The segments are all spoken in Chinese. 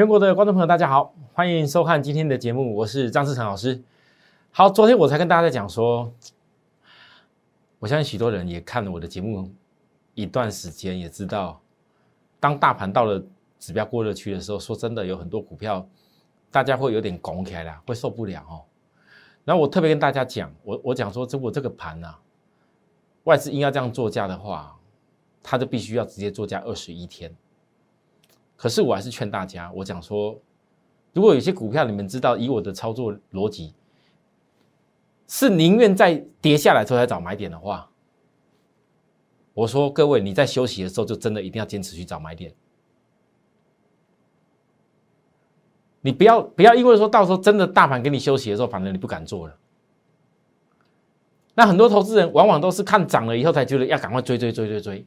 全国的观众朋友，大家好，欢迎收看今天的节目，我是张志成老师。好，昨天我才跟大家在讲说，我相信许多人也看了我的节目一段时间，也知道，当大盘到了指标过热区的时候，说真的，有很多股票大家会有点拱起来了，会受不了哦。然后我特别跟大家讲，我我讲说，如果这个盘呢，外资硬要这样做价的话，它就必须要直接做价二十一天。可是我还是劝大家，我讲说，如果有些股票你们知道，以我的操作逻辑，是宁愿在跌下来之后才找买点的话，我说各位你在休息的时候就真的一定要坚持去找买点，你不要不要因为说到时候真的大盘给你休息的时候，反正你不敢做了。那很多投资人往往都是看涨了以后才觉得要赶快追追追追追，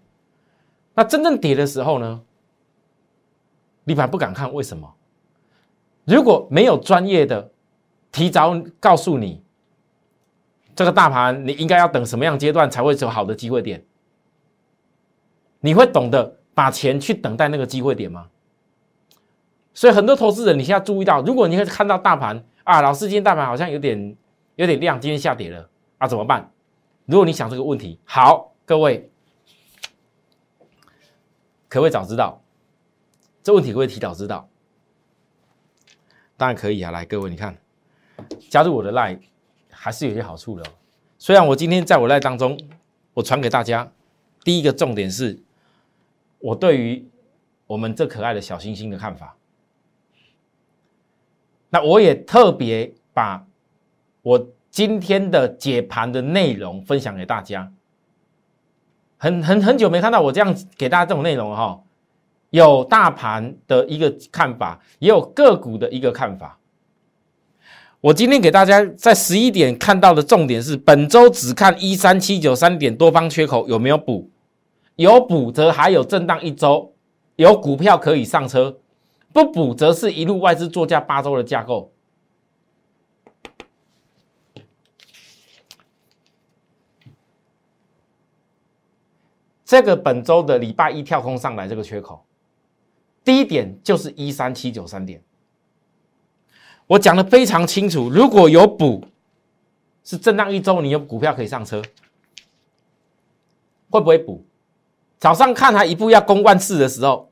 那真正跌的时候呢？你反而不敢看，为什么？如果没有专业的提早告诉你，这个大盘你应该要等什么样阶段才会有好的机会点，你会懂得把钱去等待那个机会点吗？所以很多投资人，你现在注意到，如果你会看到大盘啊，老师今天大盘好像有点有点亮，今天下跌了啊，怎么办？如果你想这个问题，好，各位可不可以早知道？这问题各位提早知道？当然可以啊！来，各位，你看，加入我的 line 还是有些好处的。虽然我今天在我 line 当中，我传给大家第一个重点是，我对于我们这可爱的小星星的看法。那我也特别把我今天的解盘的内容分享给大家。很很很久没看到我这样给大家这种内容了哈。有大盘的一个看法，也有个股的一个看法。我今天给大家在十一点看到的重点是，本周只看一三七九三点多方缺口有没有补，有补则还有震荡一周，有股票可以上车；不补则是一路外资作价八周的架构。这个本周的礼拜一跳空上来这个缺口。第一点就是一三七九三点，我讲的非常清楚。如果有补，是震荡一周，你有股票可以上车，会不会补？早上看它一步要攻万次的时候，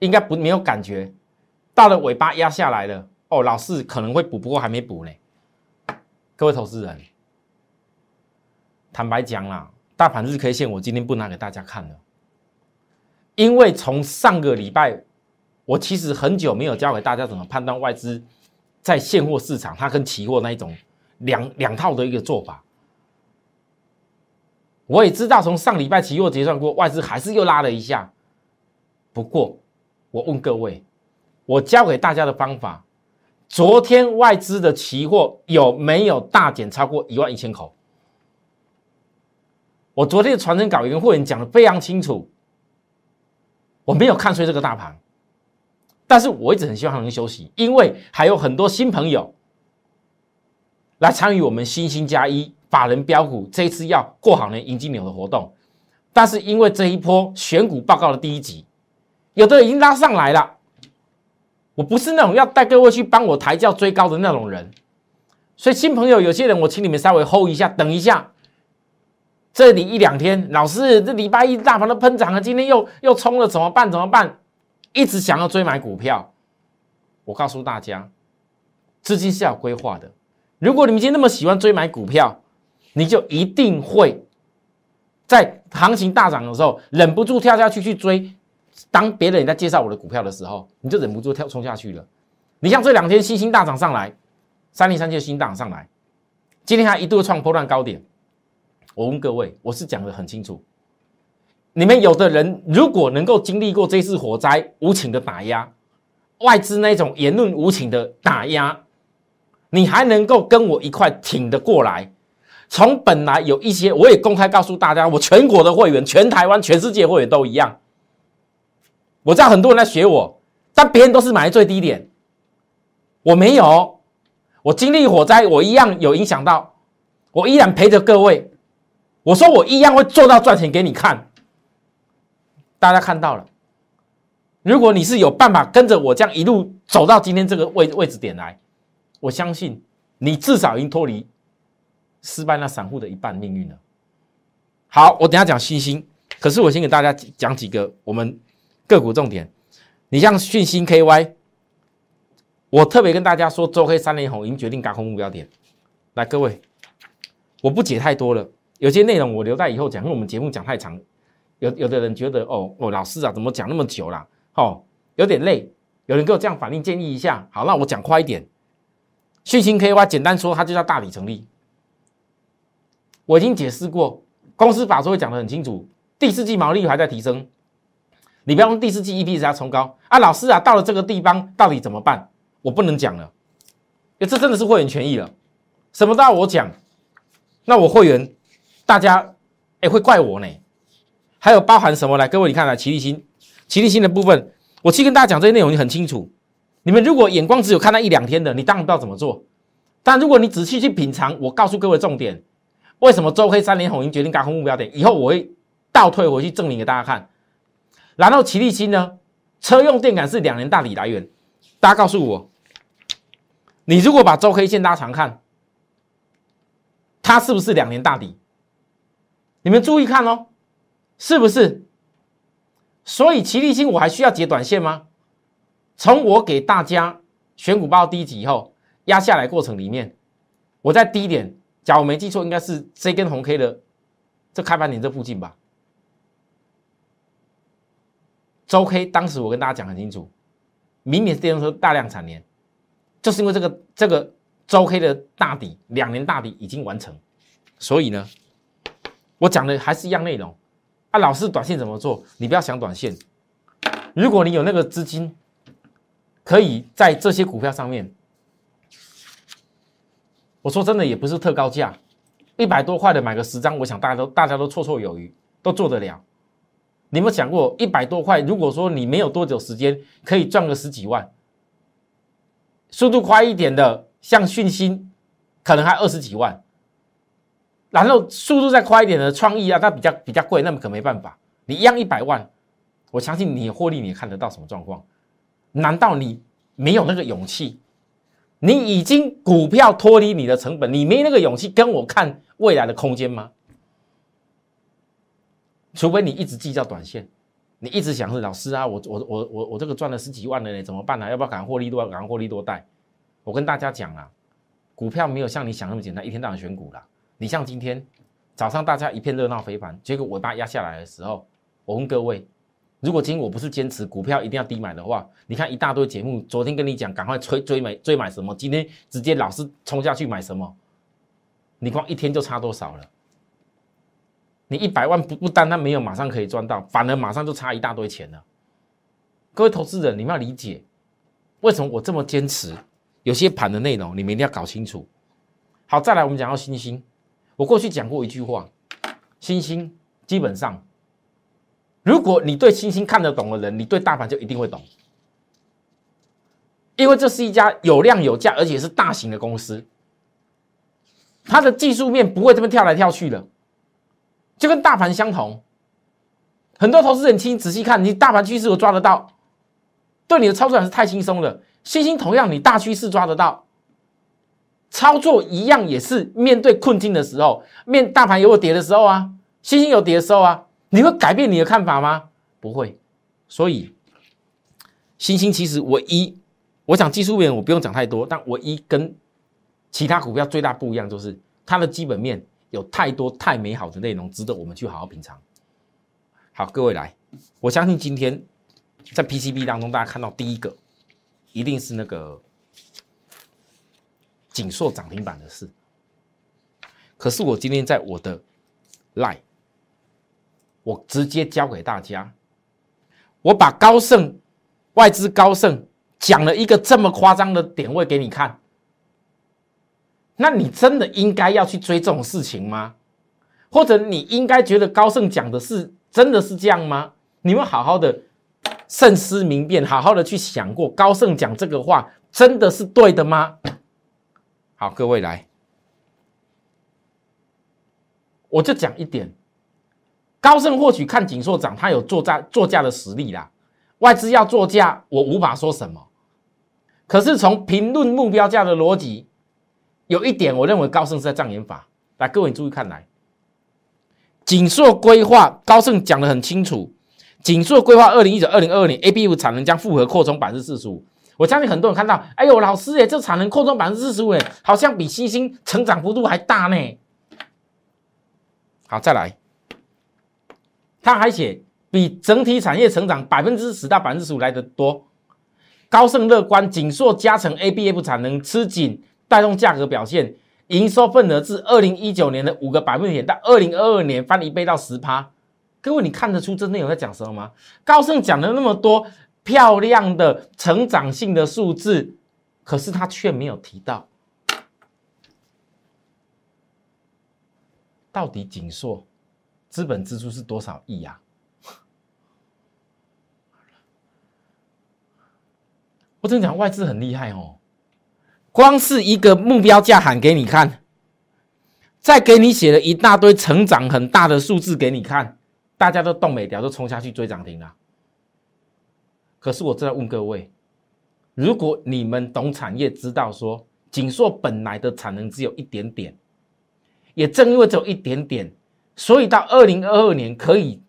应该不没有感觉，到了尾巴压下来了，哦，老四可能会补，不过还没补呢。各位投资人，坦白讲啦，大盘日 K 线我今天不拿给大家看了。因为从上个礼拜，我其实很久没有教给大家怎么判断外资在现货市场，它跟期货那一种两两套的一个做法。我也知道，从上礼拜期货结算过，外资还是又拉了一下。不过，我问各位，我教给大家的方法，昨天外资的期货有没有大减超过一万一千口？我昨天的传真稿也跟会员讲的非常清楚。我没有看衰这个大盘，但是我一直很希望它能休息，因为还有很多新朋友来参与我们新兴加一法人标股这一次要过好年迎金牛的活动。但是因为这一波选股报告的第一集，有的已经拉上来了，我不是那种要带各位去帮我抬轿追高的那种人，所以新朋友有些人我请你们稍微 hold 一下，等一下。这里一两天，老师，这礼拜一大盘都喷涨了，今天又又冲了，怎么办？怎么办？一直想要追买股票，我告诉大家，资金是要规划的。如果你们今天那么喜欢追买股票，你就一定会在行情大涨的时候忍不住跳下去去追。当别人在介绍我的股票的时候，你就忍不住跳冲下去了。你像这两天新兴大涨上来，三零三七新大涨上来，今天还一度创破断高点。我问各位，我是讲的很清楚。你们有的人如果能够经历过这次火灾无情的打压，外资那种言论无情的打压，你还能够跟我一块挺得过来？从本来有一些，我也公开告诉大家，我全国的会员、全台湾、全世界会员都一样。我知道很多人在学我，但别人都是买最低点，我没有，我经历火灾，我一样有影响到，我依然陪着各位。我说我一样会做到赚钱给你看。大家看到了，如果你是有办法跟着我这样一路走到今天这个位位置点来，我相信你至少已经脱离失败那散户的一半命运了。好，我等下讲信心，可是我先给大家讲几个我们个股重点。你像讯星 KY，我特别跟大家说，周黑三连红已经决定高空目标点。来，各位，我不解太多了，有些内容我留在以后讲，因为我们节目讲太长。有有的人觉得哦哦，老师啊，怎么讲那么久了？哦，有点累。有人给我这样反应建议一下，好，那我讲快一点。讯星 KY 简单说，它就叫大底成立。我已经解释过，公司法说会讲的很清楚，第四季毛利率还在提升。你不要用第四季 EP 值要冲高啊，老师啊，到了这个地方到底怎么办？我不能讲了，这真的是会员权益了，什么都要我讲，那我会员大家哎会怪我呢。还有包含什么来？各位，你看啊，齐力新，齐力新的部分，我去跟大家讲这些内容，你很清楚。你们如果眼光只有看那一两天的，你当然不知道怎么做。但如果你仔细去品尝，我告诉各位重点，为什么周黑三连红已经决定高空目标点？以后我会倒退回去证明给大家看。然后齐力新呢，车用电感是两年大底来源，大家告诉我，你如果把周黑线拉长看，它是不是两年大底？你们注意看哦。是不是？所以齐力新我还需要解短线吗？从我给大家选股报第一集以后压下来过程里面，我在低点，假如我没记错，应该是这根红 K 的这开盘点这附近吧。周 K 当时我跟大家讲很清楚，明年是电动车大量产年，就是因为这个这个周 K 的大底两年大底已经完成，所以呢，我讲的还是一样内容。啊，老师，短线怎么做？你不要想短线。如果你有那个资金，可以在这些股票上面，我说真的，也不是特高价，一百多块的买个十张，我想大家都大家都绰绰有余，都做得了。你有没有想过，一百多块，如果说你没有多久时间，可以赚个十几万，速度快一点的，像讯星，可能还二十几万。然后速度再快一点的创意啊，它比较比较贵，那么可没办法。你一样一百万，我相信你获利，你看得到什么状况？难道你没有那个勇气？你已经股票脱离你的成本，你没那个勇气跟我看未来的空间吗？除非你一直计较短线，你一直想是老师啊，我我我我我这个赚了十几万了呢，怎么办呢？要不要赶获利多，赶获利多带？我跟大家讲啊，股票没有像你想那么简单，一天到晚选股了。你像今天早上大家一片热闹非凡，结果尾巴压下来的时候，我问各位，如果今天我不是坚持股票一定要低买的话，你看一大堆节目，昨天跟你讲赶快追追买追买什么，今天直接老是冲下去买什么，你光一天就差多少了？你一百万不不单单没有马上可以赚到，反而马上就差一大堆钱了。各位投资人，你们要理解为什么我这么坚持，有些盘的内容你们一定要搞清楚。好，再来我们讲到星星。我过去讲过一句话，星星基本上，如果你对星星看得懂的人，你对大盘就一定会懂，因为这是一家有量有价，而且是大型的公司，它的技术面不会这么跳来跳去的，就跟大盘相同。很多投资人听仔细看，你大盘趋势我抓得到，对你的操作还是太轻松了。星星同样，你大趋势抓得到。操作一样也是面对困境的时候，面大盘有跌的时候啊，星星有跌的时候啊，你会改变你的看法吗？不会。所以，星星其实唯一，我想技术面我不用讲太多，但唯一跟其他股票最大不一样就是它的基本面有太多太美好的内容，值得我们去好好品尝。好，各位来，我相信今天在 PCB 当中，大家看到第一个一定是那个。锦硕涨停板的事，可是我今天在我的 Lie，，我直接教给大家，我把高盛外资高盛讲了一个这么夸张的点位给你看，那你真的应该要去追这种事情吗？或者你应该觉得高盛讲的是真的是这样吗？你们好好的慎思明辨，好好的去想过，高盛讲这个话真的是对的吗？好，各位来，我就讲一点，高盛或许看景硕涨，他有做价做价的实力啦。外资要做价，我无法说什么。可是从评论目标价的逻辑，有一点，我认为高盛是在障眼法。来，各位你注意看来。锦硕规划，高盛讲的很清楚。锦硕规划二零一九、二零二二年，ABU 产能将复合扩充百分之四十五。我相信很多人看到，哎呦，老师哎，这产能扩充百分之四十五，好像比新兴成长幅度还大呢。好，再来，他还写比整体产业成长百分之十到百分之十五来的多。高盛乐观，锦硕加成 A B F 产能吃紧，带动价格表现。营收份额自二零一九年的五个百分点到二零二二年翻一倍到十趴，各位你看得出这内容在讲什么吗？高盛讲了那么多漂亮的成长性的数字，可是他却没有提到，到底锦硕资本支出是多少亿呀？我真讲外资很厉害哦。光是一个目标价喊给你看，再给你写了一大堆成长很大的数字给你看，大家都动没掉，都冲下去追涨停了。可是我正在问各位，如果你们懂产业，知道说锦硕本来的产能只有一点点，也正因为只有一点点，所以到二零二二年可以，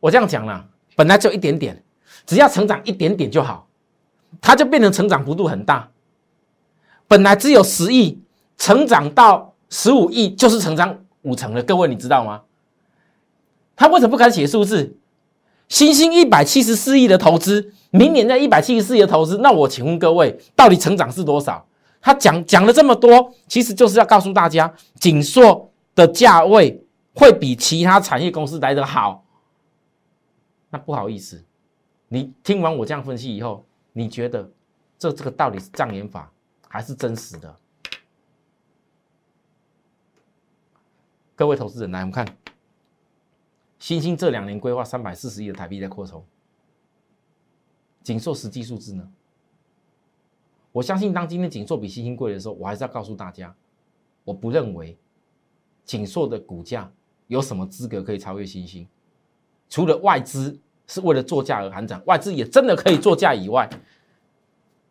我这样讲了，本来只有一点点，只要成长一点点就好，它就变成成长幅度很大。本来只有十亿，成长到十五亿，就是成长五成了。各位你知道吗？他为什么不敢写数字？新兴一百七十四亿的投资，明年在一百七十四亿的投资，那我请问各位，到底成长是多少？他讲讲了这么多，其实就是要告诉大家，锦硕的价位会比其他产业公司来得好。那不好意思，你听完我这样分析以后，你觉得这这个到底是障眼法？还是真实的，各位投资人来，我们看，新兴这两年规划三百四十亿的台币在扩充，锦硕实际数字呢？我相信当今天锦硕比新兴贵的时候，我还是要告诉大家，我不认为锦硕的股价有什么资格可以超越新兴，除了外资是为了做价而喊涨，外资也真的可以做价以外，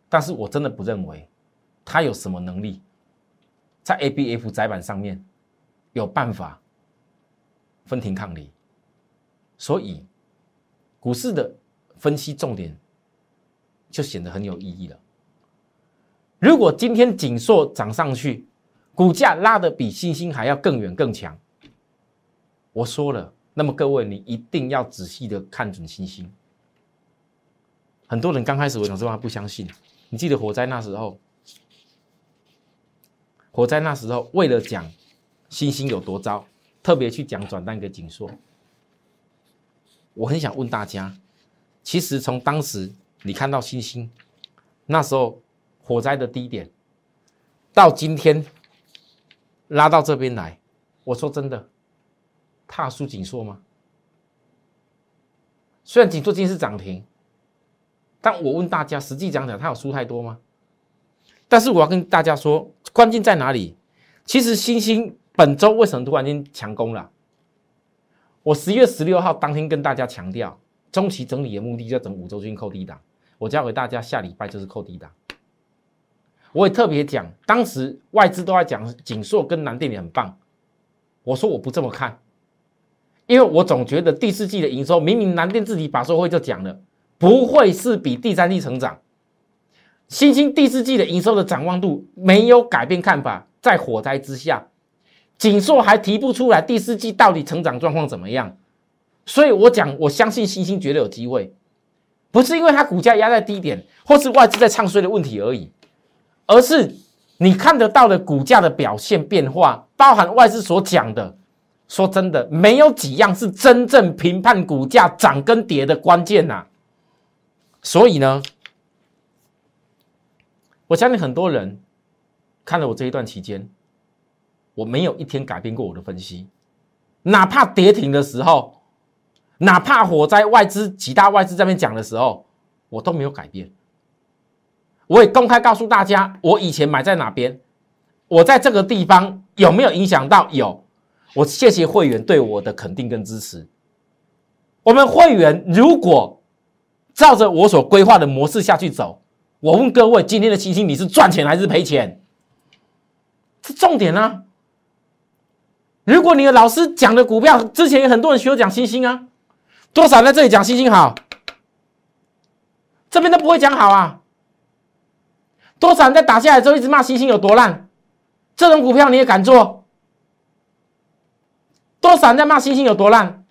但是我真的不认为。他有什么能力，在 A B F 窄板上面有办法分庭抗礼？所以股市的分析重点就显得很有意义了。如果今天锦硕涨上去，股价拉得比星星还要更远更强，我说了，那么各位你一定要仔细的看准星星。很多人刚开始我讲这话不相信，你记得火灾那时候？火灾那时候，为了讲星星有多糟，特别去讲转单给锦硕。我很想问大家，其实从当时你看到星星那时候火灾的低点，到今天拉到这边来，我说真的，踏输紧缩吗？虽然紧缩今天是涨停，但我问大家，实际讲讲，它有输太多吗？但是我要跟大家说，关键在哪里？其实星星本周为什么突然间强攻了？我十月十六号当天跟大家强调，中期整理的目的就要整五周均扣低档。我教给大家，下礼拜就是扣低档。我也特别讲，当时外资都在讲锦硕跟南电也很棒，我说我不这么看，因为我总觉得第四季的营收，明明南电自己把收会就讲了，不会是比第三季成长。新兴第四季的营收的展望度没有改变看法，在火灾之下，锦硕还提不出来第四季到底成长状况怎么样，所以我讲我相信新兴绝对有机会，不是因为它股价压在低点，或是外资在唱衰的问题而已，而是你看得到的股价的表现变化，包含外资所讲的说真的，没有几样是真正评判股价涨跟跌的关键呐。所以呢，我相信很多人看了我这一段期间，我没有一天改变过我的分析，哪怕跌停的时候，哪怕火灾外资几大外资这边讲的时候，我都没有改变。我也公开告诉大家，我以前买在哪边，我在这个地方有没有影响到？有。我谢谢会员对我的肯定跟支持。我们会员如果。照着我所规划的模式下去走，我问各位，今天的星星你是赚钱还是赔钱？这重点啊！如果你的老师讲的股票，之前有很多人学我讲星星啊，多少人在这里讲星星好，这边都不会讲好啊。多少人在打下来之后一直骂星星有多烂，这种股票你也敢做？多少人在骂星星有多烂？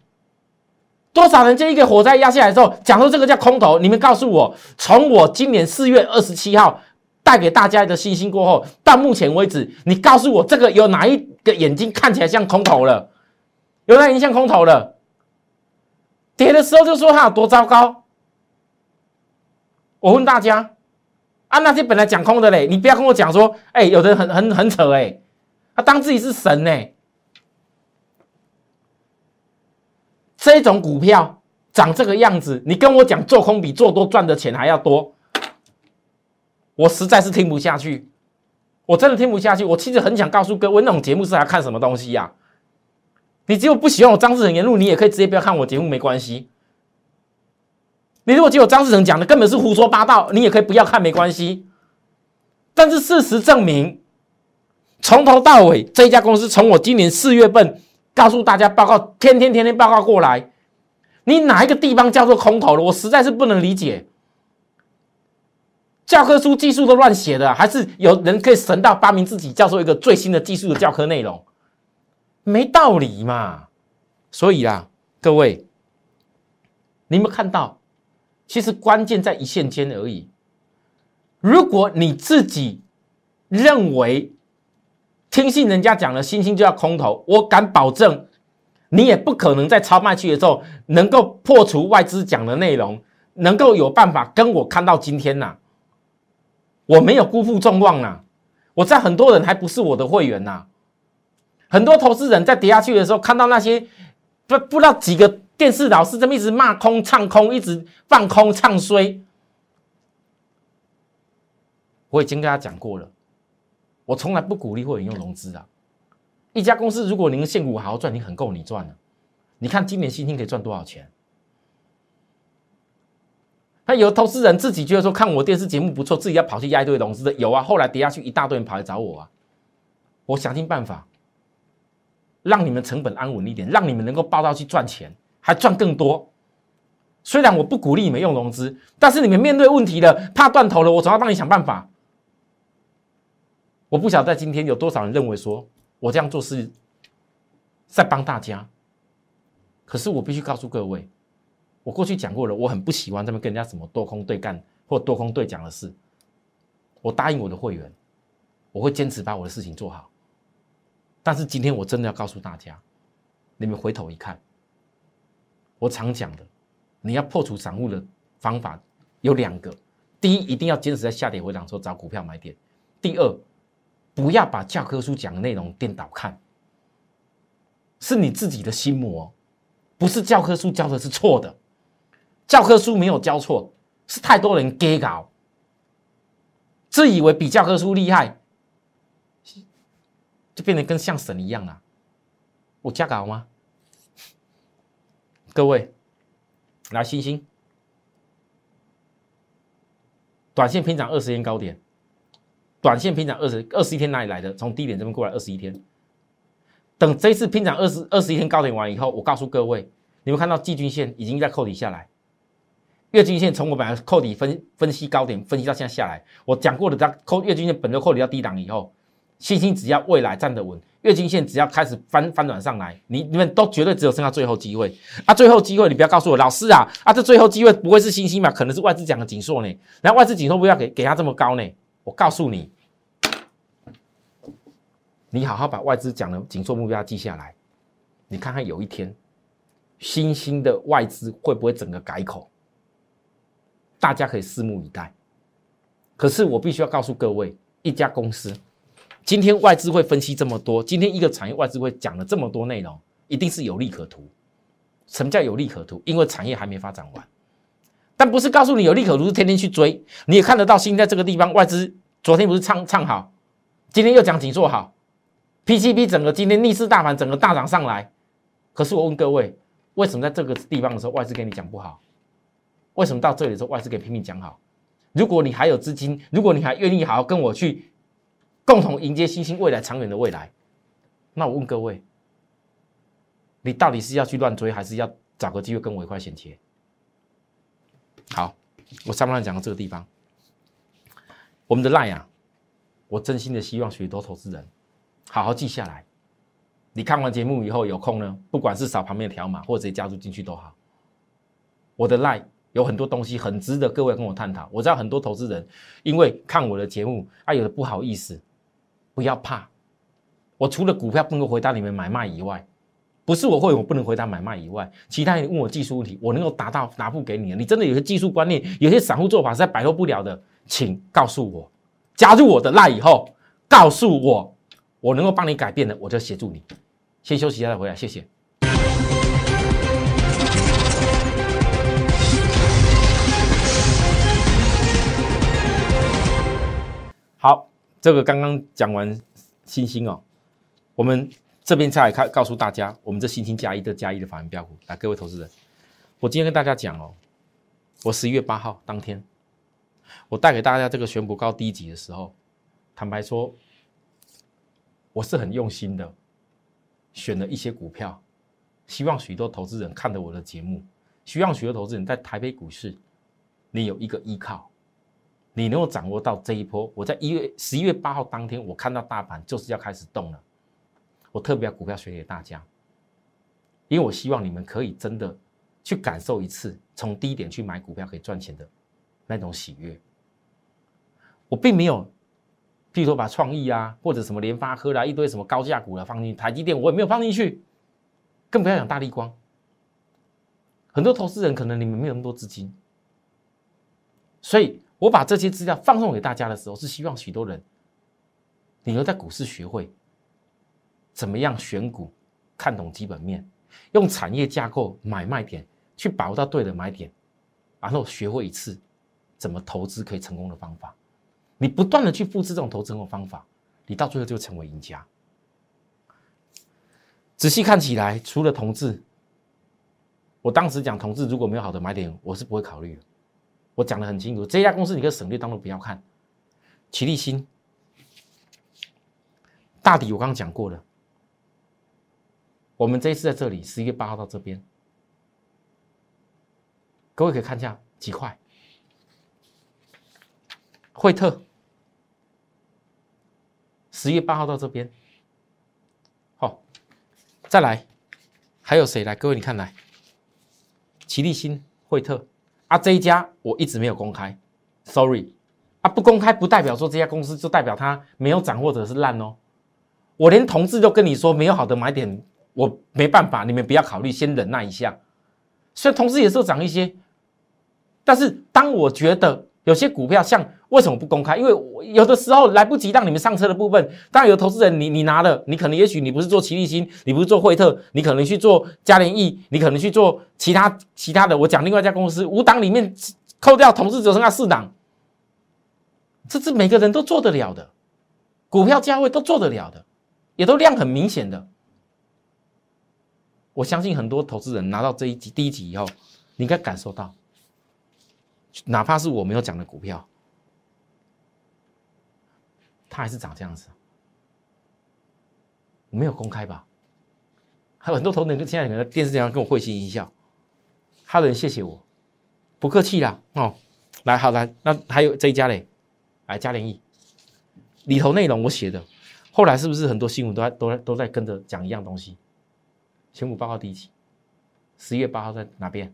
多少人这一个火灾压下来之后，讲说这个叫空头？你们告诉我，从我今年四月二十七号带给大家的信心过后，到目前为止，你告诉我这个有哪一个眼睛看起来像空头了？有哪眼睛像空头了？跌的时候就说它有多糟糕。我问大家，啊，那些本来讲空的嘞，你不要跟我讲说，哎，有的人很很很扯哎，他当自己是神呢。这种股票长这个样子，你跟我讲做空比做多赚的钱还要多，我实在是听不下去，我真的听不下去。我其实很想告诉各位，那种节目是来看什么东西呀？你只有不喜欢我张志成言论，你也可以直接不要看我节目，没关系。你如果觉得张志成讲的根本是胡说八道，你也可以不要看，没关系。但是事实证明，从头到尾这一家公司，从我今年四月份。告诉大家报告，天天天天报告过来，你哪一个地方叫做空头了？我实在是不能理解。教科书技术都乱写的，还是有人可以神到发明自己叫做一个最新的技术的教科内容？没道理嘛！所以啊，各位，你有没有看到？其实关键在一线间而已。如果你自己认为，听信人家讲了，星星就要空头，我敢保证，你也不可能在超卖区的时候能够破除外资讲的内容，能够有办法跟我看到今天呐。我没有辜负众望呐，我在很多人还不是我的会员呐，很多投资人在跌下去的时候，看到那些不不知道几个电视老师这么一直骂空唱空，一直放空唱衰，我已经跟他讲过了。我从来不鼓励会员用融资啊！一家公司如果您现股好好赚，你很够你赚了。你看今年新兴可以赚多少钱？那有投资人自己觉得说看我电视节目不错，自己要跑去压一堆融资的有啊。后来跌下去，一大堆人跑来找我啊。我想尽办法让你们成本安稳一点，让你们能够报到去赚钱，还赚更多。虽然我不鼓励你们用融资，但是你们面对问题了，怕断头了，我总要帮你想办法。我不晓得在今天有多少人认为说我这样做是在帮大家，可是我必须告诉各位，我过去讲过了，我很不喜欢他们跟人家什么多空对干或多空对讲的事。我答应我的会员，我会坚持把我的事情做好。但是今天我真的要告诉大家，你们回头一看，我常讲的，你要破除散户的方法有两个：第一，一定要坚持在下跌回档时候找股票买点；第二。不要把教科书讲的内容颠倒看，是你自己的心魔，不是教科书教的是错的，教科书没有教错，是太多人给搞，自以为比教科书厉害，就变得跟像神一样了。我加搞吗？各位，来星星，短线平涨二十天高点。短线拼涨二十二十一天哪里来的？从低点这边过来二十一天。等这次拼涨二十二十一天高点完以后，我告诉各位，你们看到季均线已经在扣底下来，月均线从我本来扣底分分析高点分析到现在下来，我讲过的，它扣月均线本周扣底到低档以后，信心只要未来站得稳，月均线只要开始翻翻转上来，你你们都绝对只有剩下最后机会啊！最后机会你不要告诉我老师啊啊！这最后机会不会是星星嘛？可能是外资讲的紧缩呢？然后外资紧缩不要给给他这么高呢？我告诉你。你好好把外资讲的紧缩目标记下来，你看看有一天，新兴的外资会不会整个改口？大家可以拭目以待。可是我必须要告诉各位，一家公司今天外资会分析这么多，今天一个产业外资会讲了这么多内容，一定是有利可图。什么叫有利可图？因为产业还没发展完。但不是告诉你有利可图，是天天去追。你也看得到，新在这个地方，外资昨天不是唱唱好，今天又讲紧做好，PCB 整个今天逆势大盘整个大涨上来。可是我问各位，为什么在这个地方的时候，外资跟你讲不好？为什么到这里的时候，外资给拼命讲好？如果你还有资金，如果你还愿意好好跟我去共同迎接新兴未来长远的未来，那我问各位，你到底是要去乱追，还是要找个机会跟我一块衔接？好，我上半段讲到这个地方，我们的赖啊，我真心的希望许多投资人好好记下来。你看完节目以后有空呢，不管是扫旁边的条码，或者直接加入进去都好。我的赖有很多东西很值得各位跟我探讨。我知道很多投资人因为看我的节目啊，有的不好意思，不要怕。我除了股票不能回答你们买卖以外，不是我会，我不能回答买卖以外，其他人问我技术问题，我能够答到答复给你。你真的有些技术观念，有些散户做法是在摆脱不了的，请告诉我，加入我的赖以后，告诉我，我能够帮你改变的，我就协助你。先休息一下再回来，谢谢。这个刚刚讲完星星哦，我们。这边再来看，告诉大家，我们这星星加一的加一的法人标股，来各位投资人，我今天跟大家讲哦，我十一月八号当天，我带给大家这个选股高低级的时候，坦白说，我是很用心的，选了一些股票，希望许多投资人看着我的节目，希望许多投资人在台北股市，你有一个依靠，你能够掌握到这一波。我在一月十一月八号当天，我看到大盘就是要开始动了。我特别把股票学给大家，因为我希望你们可以真的去感受一次从低点去买股票可以赚钱的那种喜悦。我并没有，譬如说把创意啊，或者什么联发科啦，一堆什么高价股啦放进台积电，我也没有放进去，更不要讲大力光。很多投资人可能你们没有那么多资金，所以我把这些资料放送给大家的时候，是希望许多人你能在股市学会。怎么样选股？看懂基本面，用产业架构买卖点去把握到对的买点，然后学会一次怎么投资可以成功的方法。你不断的去复制这种投资成功方法，你到最后就成为赢家。仔细看起来，除了同志，我当时讲同志如果没有好的买点，我是不会考虑的。我讲的很清楚，这家公司你可以省略，当中不要看。齐立新，大底我刚刚讲过了。我们这一次在这里，十一月八号到这边，各位可以看一下几块。惠特，十月八号到这边，好，再来，还有谁来？各位你看来，齐立新、惠特啊，这一家我一直没有公开，sorry，啊，不公开不代表说这家公司就代表它没有涨或者是烂哦，我连同志都跟你说没有好的买点。我没办法，你们不要考虑，先忍耐一下。虽然同时也是涨一些，但是当我觉得有些股票像为什么不公开？因为有的时候来不及让你们上车的部分，当然有投资人你你拿了，你可能也许你不是做齐力新，你不是做惠特，你可能去做嘉联益，你可能去做其他其他的。我讲另外一家公司，五档里面扣掉同事只剩下四档，这是每个人都做得了的，股票价位都做得了的，也都量很明显的。我相信很多投资人拿到这一集第一集以后，你应该感受到，哪怕是我没有讲的股票，它还是长这样子。没有公开吧？还有很多投资人现在可能电视上跟我会心一笑，他的人谢谢我，不客气啦哦。来，好来，那还有这一家嘞，来嘉联益里头内容我写的，后来是不是很多新闻都在都在都在跟着讲一样东西？选股报告第一期，十一月八号在哪边？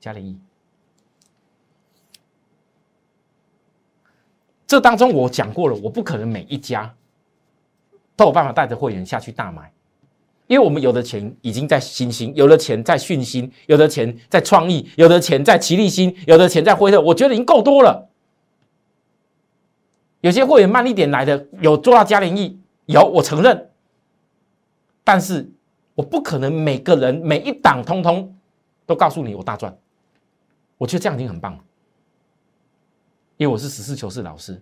嘉联益。这当中我讲过了，我不可能每一家都有办法带着会员下去大买。因为我们有的钱已经在新兴，有的钱在讯星，有的钱在创意，有的钱在奇力新，有的钱在辉特，我觉得已经够多了。有些会员慢一点来的，有做到嘉联益，有我承认，但是我不可能每个人每一档通通都告诉你我大赚，我觉得这样已经很棒了，因为我是实事求是老师，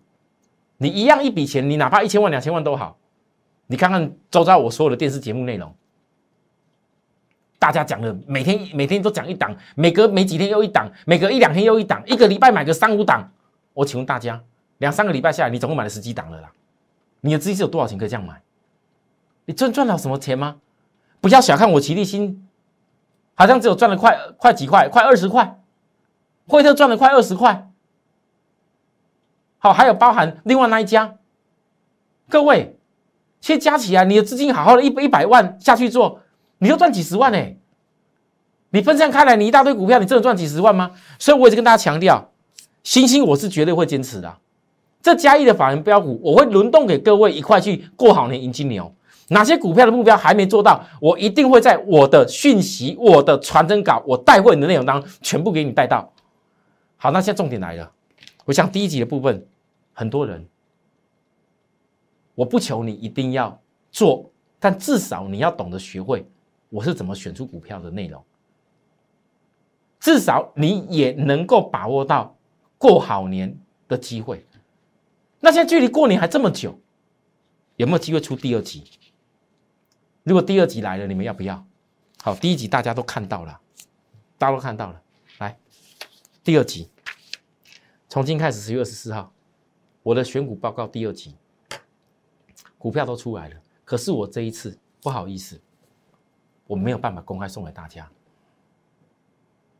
你一样一笔钱，你哪怕一千万两千万都好，你看看周遭我所有的电视节目内容，大家讲的每天每天都讲一档，每隔没几天又一档，每隔一两天又一档，一个礼拜买个三五档，我请问大家。两三个礼拜下来，你总共买了十几档了啦。你的资金是有多少钱可以这样买？你赚赚到什么钱吗？不要小看我齐立新，好像只有赚了快快几块，快二十块。惠特赚了快二十块。好，还有包含另外那一家。各位，其实加起来，你的资金好好的一一百万下去做，你就赚几十万哎。你分散开来，你一大堆股票，你真的赚几十万吗？所以我一直跟大家强调，星星我是绝对会坚持的。这嘉义的法人标股，我会轮动给各位一块去过好年迎金牛。哪些股票的目标还没做到，我一定会在我的讯息、我的传真稿、我带会你的内容当中全部给你带到。好，那现在重点来了，我想第一集的部分，很多人，我不求你一定要做，但至少你要懂得学会我是怎么选出股票的内容，至少你也能够把握到过好年的机会。那现在距离过年还这么久，有没有机会出第二集？如果第二集来了，你们要不要？好，第一集大家都看到了，大家都看到了。来，第二集，从今开始十月二十四号，我的选股报告第二集，股票都出来了。可是我这一次不好意思，我没有办法公开送给大家，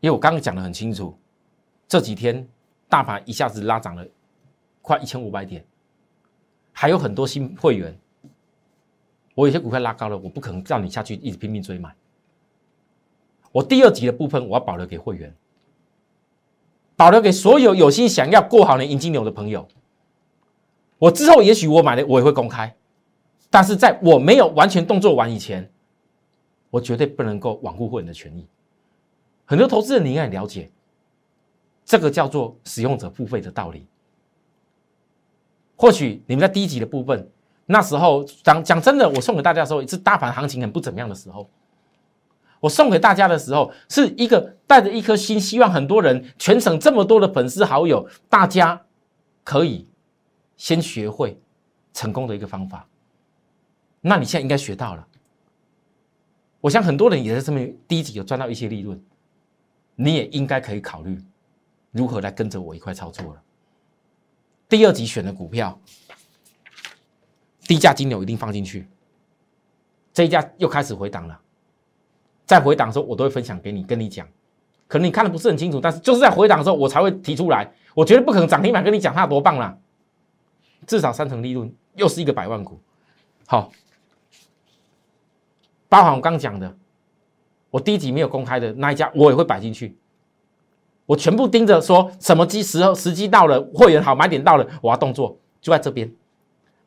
因为我刚刚讲的很清楚，这几天大盘一下子拉涨了。快一千五百点，还有很多新会员。我有些股票拉高了，我不可能叫你下去一直拼命追买。我第二集的部分，我要保留给会员，保留给所有有心想要过好年迎金牛的朋友。我之后也许我买的我也会公开，但是在我没有完全动作完以前，我绝对不能够罔顾会员的权益。很多投资人你应该了解，这个叫做使用者付费的道理。或许你们在低级的部分，那时候讲讲真的，我送给大家的时候是大盘行情很不怎么样的时候。我送给大家的时候，是一个带着一颗心，希望很多人全省这么多的粉丝好友，大家可以先学会成功的一个方法。那你现在应该学到了。我想很多人也在这么低级有赚到一些利润，你也应该可以考虑如何来跟着我一块操作了。第二集选的股票，低价金牛一定放进去。这一家又开始回档了，在回档的时候，我都会分享给你，跟你讲。可能你看的不是很清楚，但是就是在回档的时候，我才会提出来。我绝对不可能涨停板跟你讲它有多棒啦，至少三成利润，又是一个百万股。好，包含我刚讲的，我第一集没有公开的那一家，我也会摆进去。我全部盯着，说什么机时候时机到了，会员好买点到了，我要动作就在这边。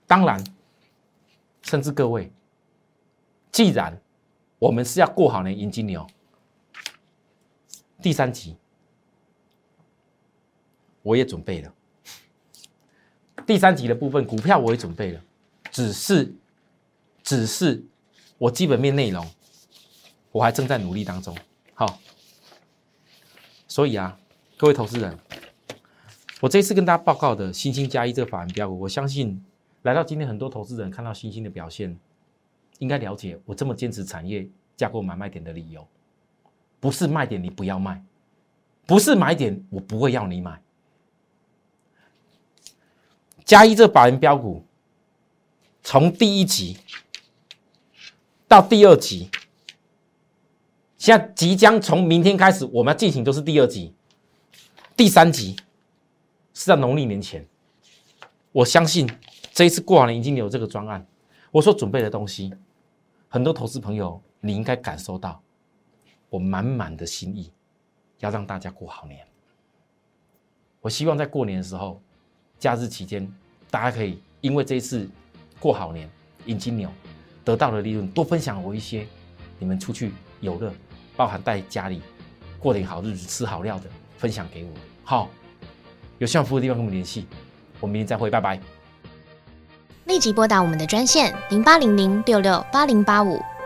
当然，甚至各位，既然我们是要过好年迎金牛，第三集我也准备了。第三集的部分股票我也准备了，只是只是我基本面内容我还正在努力当中。好。所以啊，各位投资人，我这次跟大家报告的新兴加一这个法人标股，我相信来到今天很多投资人看到新兴的表现，应该了解我这么坚持产业架构买卖点的理由，不是卖点你不要卖，不是买点我不会要你买。加一这法人标股，从第一集到第二集。现在即将从明天开始，我们要进行都是第二集、第三集，是在农历年前。我相信这一次过完了已经有这个专案，我所准备的东西，很多投资朋友你应该感受到我满满的心意，要让大家过好年。我希望在过年的时候，假日期间，大家可以因为这一次过好年，引金牛，得到的利润多分享我一些，你们出去游乐，包含带家里过点好日子、吃好料的，分享给我。好，有需要服务的地方跟我们联系，我们明天再会，拜拜。立即拨打我们的专线零八零零六六八零八五